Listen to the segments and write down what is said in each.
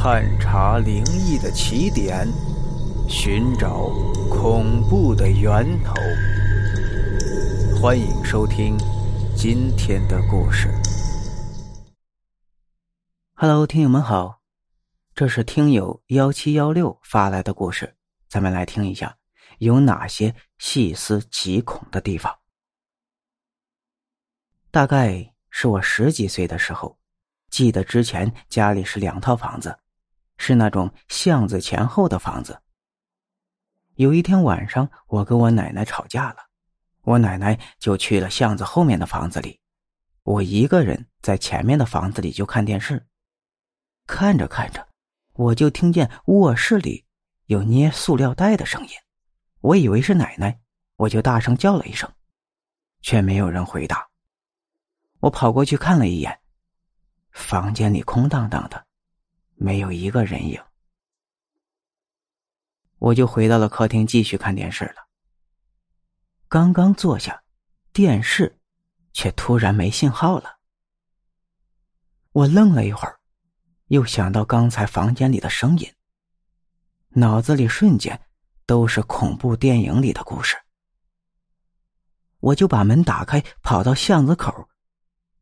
探查灵异的起点，寻找恐怖的源头。欢迎收听今天的故事。Hello，听友们好，这是听友幺七幺六发来的故事，咱们来听一下有哪些细思极恐的地方。大概是我十几岁的时候，记得之前家里是两套房子。是那种巷子前后的房子。有一天晚上，我跟我奶奶吵架了，我奶奶就去了巷子后面的房子里，我一个人在前面的房子里就看电视。看着看着，我就听见卧室里有捏塑料袋的声音，我以为是奶奶，我就大声叫了一声，却没有人回答。我跑过去看了一眼，房间里空荡荡的。没有一个人影，我就回到了客厅继续看电视了。刚刚坐下，电视却突然没信号了。我愣了一会儿，又想到刚才房间里的声音，脑子里瞬间都是恐怖电影里的故事。我就把门打开，跑到巷子口，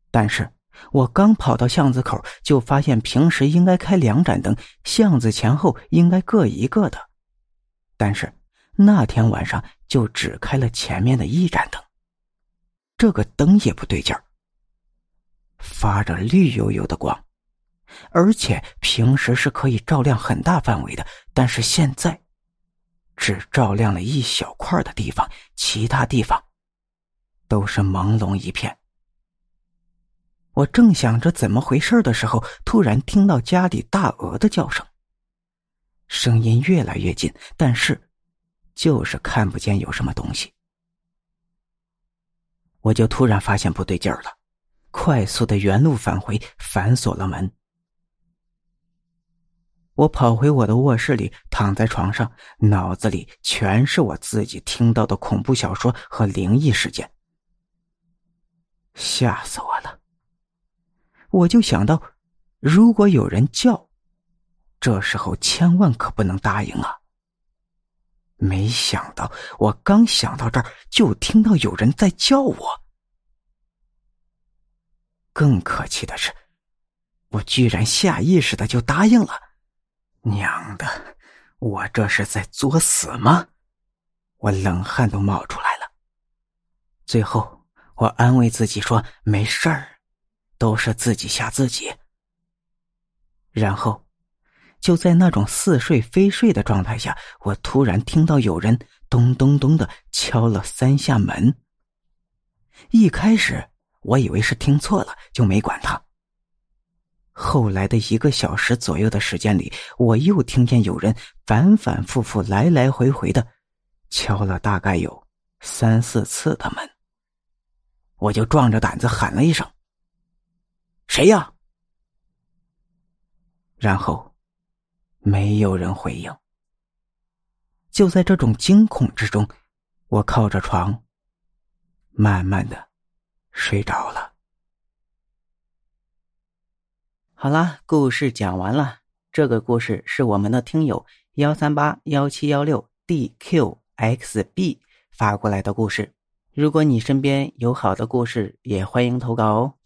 但是。我刚跑到巷子口，就发现平时应该开两盏灯，巷子前后应该各一个的，但是那天晚上就只开了前面的一盏灯。这个灯也不对劲儿，发着绿油油的光，而且平时是可以照亮很大范围的，但是现在只照亮了一小块的地方，其他地方都是朦胧一片。我正想着怎么回事的时候，突然听到家里大鹅的叫声。声音越来越近，但是就是看不见有什么东西。我就突然发现不对劲儿了，快速的原路返回，反锁了门。我跑回我的卧室里，躺在床上，脑子里全是我自己听到的恐怖小说和灵异事件，吓死我了。我就想到，如果有人叫，这时候千万可不能答应啊！没想到，我刚想到这儿，就听到有人在叫我。更可气的是，我居然下意识的就答应了。娘的，我这是在作死吗？我冷汗都冒出来了。最后，我安慰自己说：“没事儿。”都是自己吓自己。然后，就在那种似睡非睡的状态下，我突然听到有人咚咚咚的敲了三下门。一开始我以为是听错了，就没管他。后来的一个小时左右的时间里，我又听见有人反反复复、来来回回的敲了大概有三四次的门。我就壮着胆子喊了一声。谁呀？然后，没有人回应。就在这种惊恐之中，我靠着床，慢慢的睡着了。好啦，故事讲完了。这个故事是我们的听友幺三八幺七幺六 dqxb 发过来的故事。如果你身边有好的故事，也欢迎投稿哦。